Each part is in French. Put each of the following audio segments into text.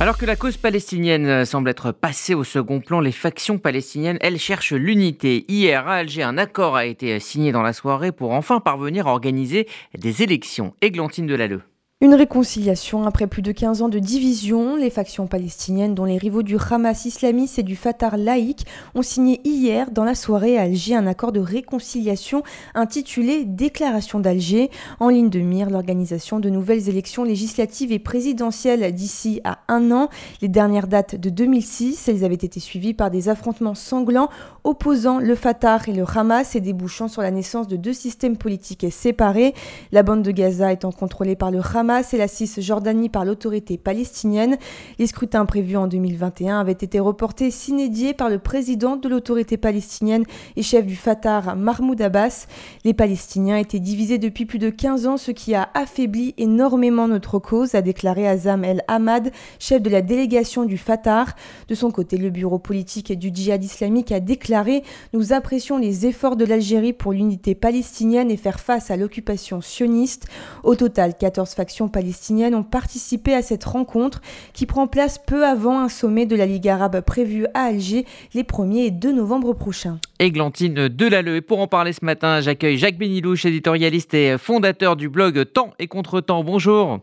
Alors que la cause palestinienne semble être passée au second plan, les factions palestiniennes, elles, cherchent l'unité. Hier, à Alger, un accord a été signé dans la soirée pour enfin parvenir à organiser des élections. Églantine Delalleux. Une réconciliation après plus de 15 ans de division. Les factions palestiniennes, dont les rivaux du Hamas islamiste et du Fatah laïque, ont signé hier dans la soirée à Alger un accord de réconciliation intitulé Déclaration d'Alger, en ligne de mire l'organisation de nouvelles élections législatives et présidentielles d'ici à un an. Les dernières dates de 2006, elles avaient été suivies par des affrontements sanglants opposant le Fatah et le Hamas et débouchant sur la naissance de deux systèmes politiques séparés. La bande de Gaza étant contrôlée par le Hamas Hamas et la Cisjordanie par l'autorité palestinienne. Les scrutins prévus en 2021 avaient été reportés s'inédiés par le président de l'autorité palestinienne et chef du Fatah, Mahmoud Abbas. Les Palestiniens étaient divisés depuis plus de 15 ans, ce qui a affaibli énormément notre cause, a déclaré Azam El Hamad, chef de la délégation du Fatah. De son côté, le bureau politique du djihad islamique a déclaré Nous apprécions les efforts de l'Algérie pour l'unité palestinienne et faire face à l'occupation sioniste. Au total, 14 factions palestiniennes ont participé à cette rencontre qui prend place peu avant un sommet de la Ligue arabe prévu à Alger les 1er et 2 novembre prochains. Églantine Delalleux. Et pour en parler ce matin, j'accueille Jacques Benilouche, éditorialiste et fondateur du blog Temps et Contre-temps. Bonjour.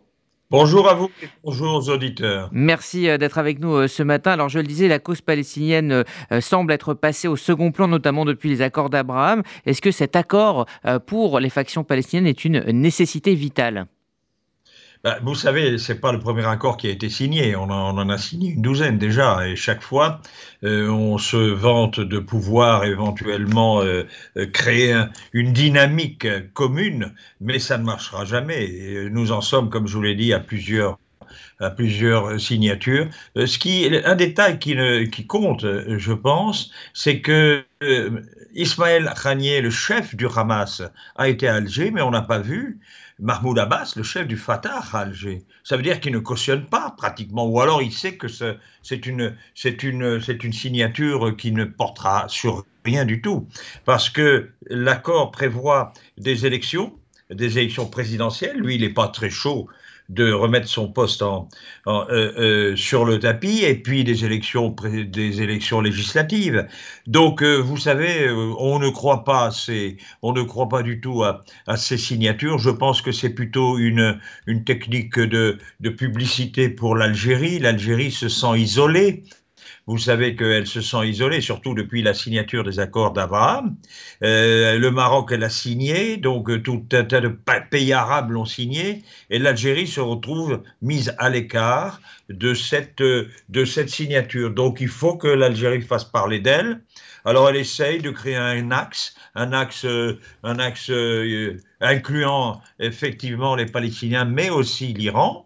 Bonjour à vous et bonjour aux auditeurs. Merci euh, d'être avec nous euh, ce matin. Alors je le disais, la cause palestinienne euh, semble être passée au second plan, notamment depuis les accords d'Abraham. Est-ce que cet accord pour les factions palestiniennes est une nécessité vitale? Bah, vous savez, c'est pas le premier accord qui a été signé. On en, a signé une douzaine déjà, et chaque fois, euh, on se vante de pouvoir éventuellement euh, euh, créer une dynamique commune, mais ça ne marchera jamais. nous en sommes, comme je vous l'ai dit, à plusieurs à plusieurs signatures. Ce qui, un détail qui, qui compte, je pense, c'est que Ismaël Khanier, le chef du Hamas, a été à Alger, mais on n'a pas vu Mahmoud Abbas, le chef du Fatah à Alger. Ça veut dire qu'il ne cautionne pas pratiquement, ou alors il sait que c'est une, une, une signature qui ne portera sur rien du tout, parce que l'accord prévoit des élections, des élections présidentielles. Lui, il n'est pas très chaud de remettre son poste en, euh, euh, sur le tapis et puis des élections, des élections législatives. Donc, euh, vous savez, on ne croit pas ces, on ne croit pas du tout à, à ces signatures. Je pense que c'est plutôt une, une technique de, de publicité pour l'Algérie. L'Algérie se sent isolée vous savez qu'elle se sent isolée, surtout depuis la signature des accords d'Abraham. Euh, le Maroc, elle a signé, donc euh, tout un tas de pays arabes l'ont signé, et l'Algérie se retrouve mise à l'écart de cette, euh, de cette signature. Donc il faut que l'Algérie fasse parler d'elle. Alors elle essaye de créer un axe, un axe, un axe incluant effectivement les Palestiniens, mais aussi l'Iran.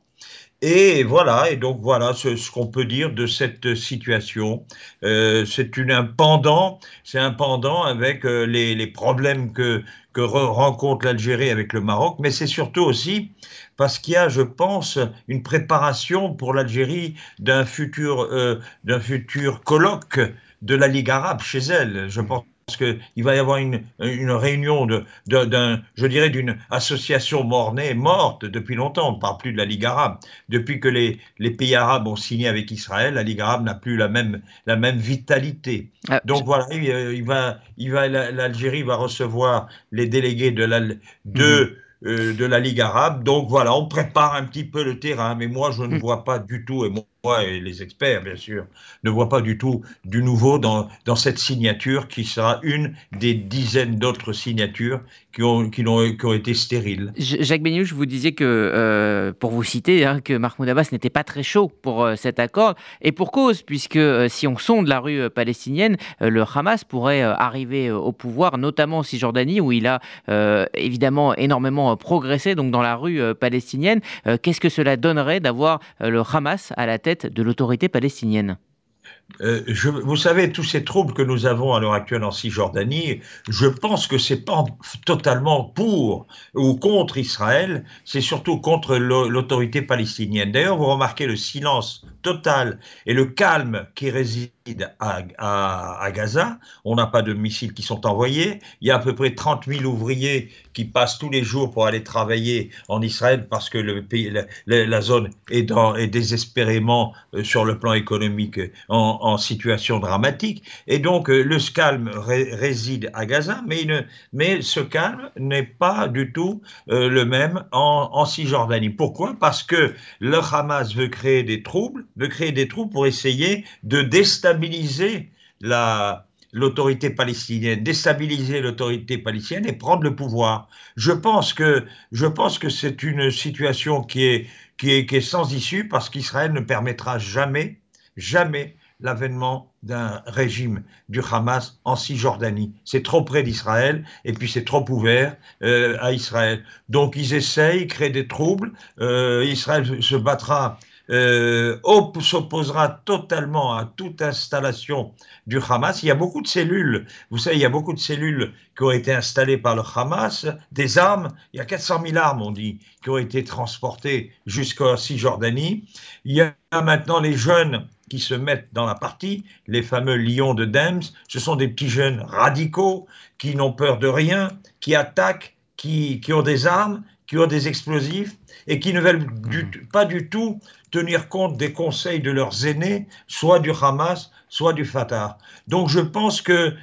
Et voilà, et donc voilà ce, qu'on peut dire de cette situation. Euh, c'est un pendant, c'est un pendant avec euh, les, les, problèmes que, que rencontre l'Algérie avec le Maroc, mais c'est surtout aussi parce qu'il y a, je pense, une préparation pour l'Algérie d'un futur, euh, d'un futur colloque de la Ligue arabe chez elle. Je pense parce qu'il va y avoir une, une réunion de, d'un, je dirais, d'une association mornée morte depuis longtemps. On ne parle plus de la Ligue arabe. Depuis que les, les pays arabes ont signé avec Israël, la Ligue arabe n'a plus la même, la même vitalité. Ah, Donc voilà, il, va, il va, l'Algérie va recevoir les délégués de la, de, mhm. euh, de la Ligue arabe. Donc voilà, on prépare un petit peu le terrain, mais moi je ne mhm. vois pas du tout, et moi et les experts, bien sûr, ne voient pas du tout du nouveau dans, dans cette signature qui sera une des dizaines d'autres signatures qui ont, qui, ont, qui ont été stériles. Jacques Benioux, vous disiez que, euh, pour vous citer, hein, que Mahmoud Abbas n'était pas très chaud pour euh, cet accord, et pour cause, puisque euh, si on sonde la rue palestinienne, le Hamas pourrait arriver au pouvoir, notamment en Cisjordanie, où il a évidemment énormément progressé, donc dans la rue palestinienne. Qu'est-ce que cela donnerait d'avoir le Hamas à la tête de l'autorité palestinienne euh, vous savez, tous ces troubles que nous avons à l'heure actuelle en Cisjordanie, je pense que c'est pas totalement pour ou contre Israël, c'est surtout contre l'autorité palestinienne. D'ailleurs, vous remarquez le silence total et le calme qui réside à, Gaza. On n'a pas de missiles qui sont envoyés. Il y a à peu près 30 000 ouvriers qui passent tous les jours pour aller travailler en Israël parce que le pays, la, zone est, dans, est, désespérément euh, sur le plan économique en, situation dramatique. Et donc euh, le calme réside à Gaza, mais, mais ce calme n'est pas du tout euh, le même en, en Cisjordanie. Pourquoi? Parce que le Hamas veut créer des troubles, veut créer des troubles pour essayer de déstabiliser la, l'autorité palestinienne, déstabiliser l'autorité palestinienne et prendre le pouvoir. Je pense que, je pense que c'est une situation qui est, qui est, qui est sans issue parce qu'Israël ne permettra jamais, jamais l'avènement d'un régime du Hamas en Cisjordanie. C'est trop près d'Israël et puis c'est trop ouvert euh, à Israël. Donc ils essayent, créent des troubles. Euh, Israël se battra euh, s'opposera totalement à toute installation du Hamas. Il y a beaucoup de cellules, vous savez, il y a beaucoup de cellules qui ont été installées par le Hamas, des armes, il y a 400 000 armes, on dit, qui ont été transportées jusqu'en Cisjordanie. Il y a maintenant les jeunes qui se mettent dans la partie, les fameux lions de Dems, ce sont des petits jeunes radicaux qui n'ont peur de rien, qui attaquent, qui, qui ont des armes, qui ont des explosifs et qui ne veulent pas du tout tenir compte des conseils de leurs aînés, soit du Hamas, soit du Fatah. Donc je pense que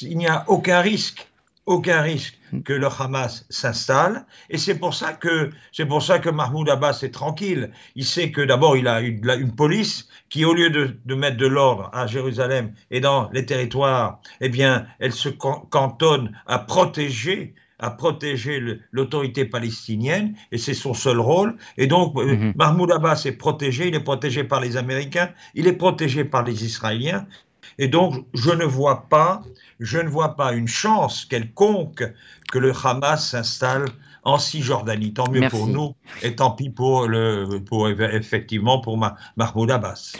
il n'y a aucun risque, aucun risque que le Hamas s'installe, et c'est pour ça que c'est pour ça que Mahmoud Abbas est tranquille. Il sait que d'abord il a une, une, police qui, au lieu de, de mettre de l'ordre à Jérusalem et dans les territoires, eh bien, elle se cantonne à protéger à protéger l'autorité palestinienne, et c'est son seul rôle. Et donc, euh, mhm. Mahmoud Abbas est protégé, il est protégé par les Américains, il est protégé par les Israéliens. Et donc, je ne vois pas, je ne vois pas une chance quelconque que le Hamas s'installe en Cisjordanie. Tant mieux pour nous, et tant pis pour, le, pour effectivement pour Mahmoud Abbas.